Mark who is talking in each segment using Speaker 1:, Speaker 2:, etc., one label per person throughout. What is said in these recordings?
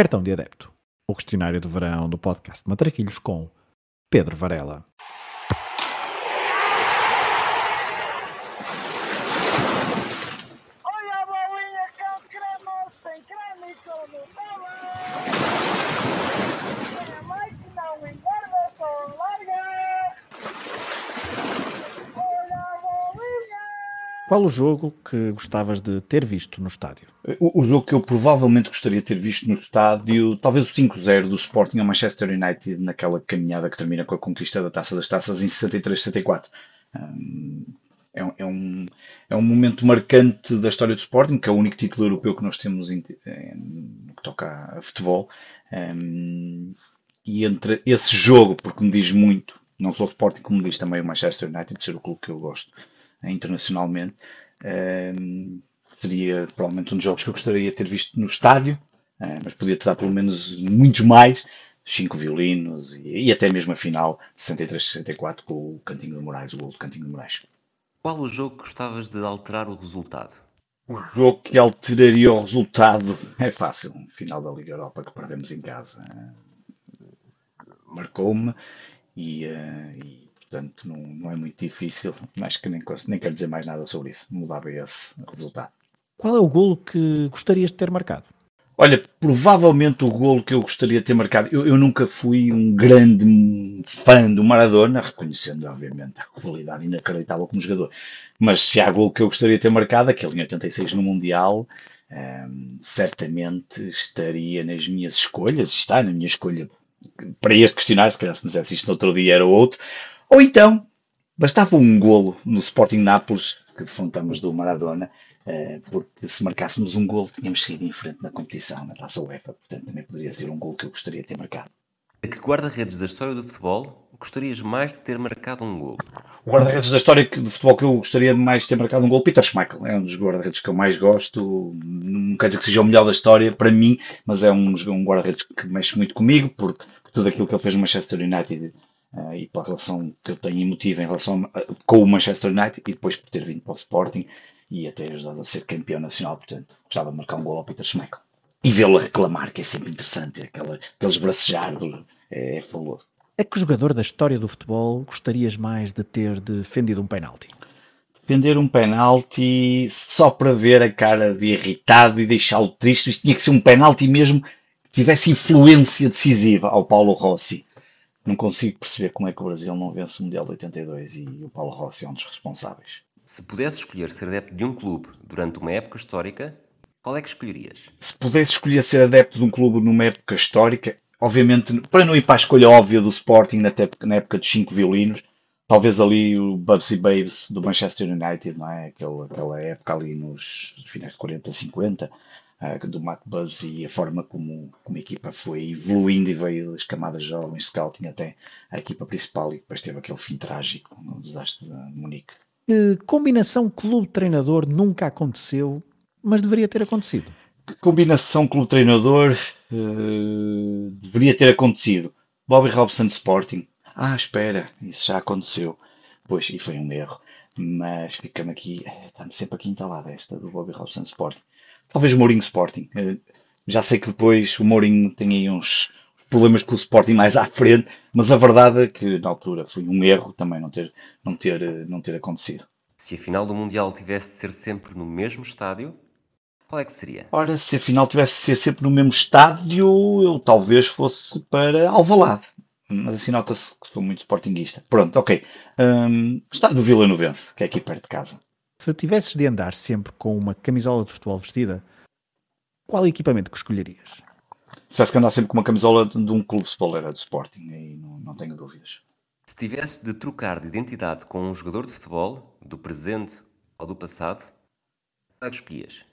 Speaker 1: Cartão de Adepto, o questionário do verão do podcast Matraquilhos com Pedro Varela.
Speaker 2: Olha a bolinha com creme, sem creme e com Nutella. Tem a mãe que não engorda, só larga. Olha a bolinha.
Speaker 1: Qual o jogo que gostavas de ter visto no estádio?
Speaker 3: O, o jogo que eu provavelmente gostaria de ter visto no estádio, talvez o 5-0 do Sporting ao Manchester United, naquela caminhada que termina com a conquista da Taça das Taças em 63-64. Um, é, um- é um, é um momento marcante da história do Sporting, que é o único título europeu que nós temos em, no que toca a futebol. Um, e entre esse jogo, porque me diz muito, não só o Sporting, como me diz também o Manchester United, ser o clube que eu gosto internacionalmente, um, seria provavelmente um dos jogos que eu gostaria de ter visto no estádio, eh, mas podia ter dado pelo menos muitos mais, cinco violinos e, e até mesmo a final 63-64 com o Cantinho de Moraes, o gol do Cantinho de Moraes.
Speaker 4: Qual o jogo que gostavas de alterar o resultado?
Speaker 3: O jogo que alteraria o resultado é fácil. Final da Liga Europa que perdemos em casa eh, marcou-me e, eh, e, portanto não, não é muito difícil. Acho que nem, nem quero dizer mais nada sobre isso. Mudava esse resultado.
Speaker 1: Qual é o golo que gostarias de ter marcado?
Speaker 3: Olha, provavelmente o golo que eu gostaria de ter marcado. Eu, eu nunca fui um grande fã do Maradona, reconhecendo, obviamente, a qualidade inacreditável como jogador. Mas se há golo que eu gostaria de ter marcado, aquele em 86 no Mundial, ehm, certamente estaria nas minhas escolhas, está na minha escolha para este questionário. Se calhar se me dissesse isto no outro dia era outro. Ou então, bastava um golo no Sporting Nápoles, que defuntamos do Maradona, eh, porque se marcássemos um gol tínhamos saído em frente na competição, na Taça UEFA, portanto também poderia ser um gol que eu gostaria de ter marcado.
Speaker 4: A que guarda-redes da história do futebol gostarias mais de ter marcado um golo?
Speaker 3: O guarda-redes da história do futebol que eu gostaria mais de ter marcado um gol, Peter Schmeichel, é um dos guarda-redes que eu mais gosto, não quer dizer que seja o melhor da história para mim, mas é um, um guarda-redes que mexe muito comigo, porque por tudo aquilo que ele fez no Manchester United eh, e pela relação que eu tenho emotiva em relação a- com o Manchester United e depois por ter vindo para o Sporting e até ajudado a ser campeão nacional, portanto gostava de marcar um gol ao Peter Schmeichel. E vê-lo reclamar, que é sempre interessante, aquela, aqueles bracejar, é, é fabuloso.
Speaker 1: A que jogador da história do futebol gostarias mais de ter defendido um penalti?
Speaker 3: defender um penalti só para ver a cara de irritado e deixá-lo triste. Isto tinha que ser um penalti mesmo que tivesse influência decisiva ao Paulo Rossi. Não consigo perceber como é que o Brasil não vence o Mundial de 82 e o Paulo Rossi é um dos responsáveis.
Speaker 4: Se pudesse escolher ser adepto de um clube durante uma época histórica, qual é que escolherias?
Speaker 3: Se pudesse escolher ser adepto de um clube numa época histórica, obviamente, para não ir para a escolha óbvia do Sporting na época, na época dos cinco violinos, talvez ali o Bubsy Babes do Manchester United, não é? Aquela, aquela época ali nos finais de 40, 50, ah, do Matt Bubsy e a forma como, como a equipa foi evoluindo e veio das camadas jovens, scouting até a equipa principal e depois teve aquele fim trágico no desastre de Munique.
Speaker 1: Que combinação clube-treinador nunca aconteceu, mas deveria ter acontecido?
Speaker 3: combinação clube-treinador eh, deveria ter acontecido. Bobby Robson Sporting. Ah, espera, isso já aconteceu. Pois, e foi um erro. Mas fica-me aqui, eh, está-me sempre aqui entalada esta do Bobby Robson Sporting. Talvez Mourinho Sporting. Eh, já sei que depois o Mourinho tem aí uns problemas com o Sporting mais à frente, mas a verdade é que na altura foi um erro também não ter, não ter, eh, não ter acontecido.
Speaker 4: Se a final do Mundial tivesse de ser sempre no mesmo estádio, qual é que seria?
Speaker 3: Ora, se a final tivesse de ser sempre no mesmo estádio, eu talvez fosse para Alvalade. Mas assim nota-se que sou muito sportinguista. Pronto, ok. Hum, estádio do Vila Novense, que é aqui perto de casa.
Speaker 1: Se tivesses de andar sempre com uma camisola de futebol vestida, qual equipamento que escolherias?
Speaker 3: Se tivesse que andar sempre com uma camisola de de um clube de futebol, era do Sporting, aí não, não tenho dúvidas.
Speaker 4: Se tivesse de trocar de identidade com um jogador de futebol, do presente ou do passado, qual é que escolhias?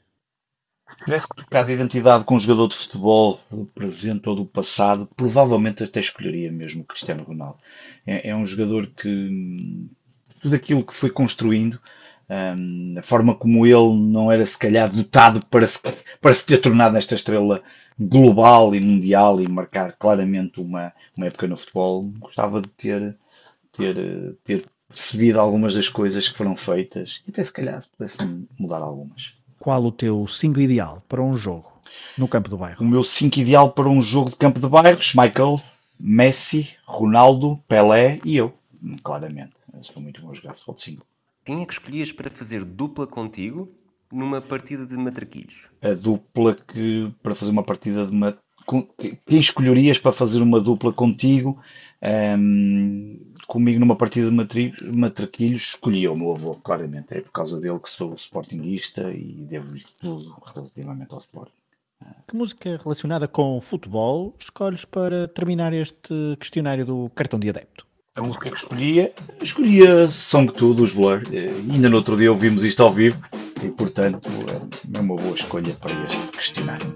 Speaker 3: Se tivesse que trocar de identidade com um jogador de futebol do presente ou do passado, provavelmente até escolheria mesmo o Cristiano Ronaldo. É, é um jogador que hum, tudo aquilo que foi construindo, a forma como ele não era se calhar dotado para se, para se ter tornado esta estrela global e mundial e marcar claramente uma, uma época no futebol, gostava de ter, ter, ter percebido algumas das coisas que foram feitas e até se calhar se pudesse mudar algumas.
Speaker 1: Qual o teu 5 ideal para um jogo? no campo do bairro.
Speaker 3: O meu 5 ideal para um jogo de campo de bairros, Michael, Messi, Ronaldo, Pelé e eu, claramente. Sou muito bom a jogar futebol de 5.
Speaker 4: Quem é que escolhias para fazer dupla contigo numa partida de matraquilhos?
Speaker 3: A dupla que, para fazer uma partida de com- Quem escolherias para fazer uma dupla contigo? Ahm, comigo numa partida de matri- matraquilhos, escolhi o meu avô, claramente. É por causa dele que sou sportinguista e devo-lhe tudo relativamente ao Sporting.
Speaker 1: Que música relacionada com futebol escolhes para terminar este questionário do cartão de adepto?
Speaker 3: A música que escolhia, escolhia Song 2 dos Blur. Ainda no outro dia ouvimos isto ao vivo e, portanto, é uma boa escolha para este questionário.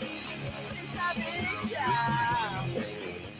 Speaker 2: A big job.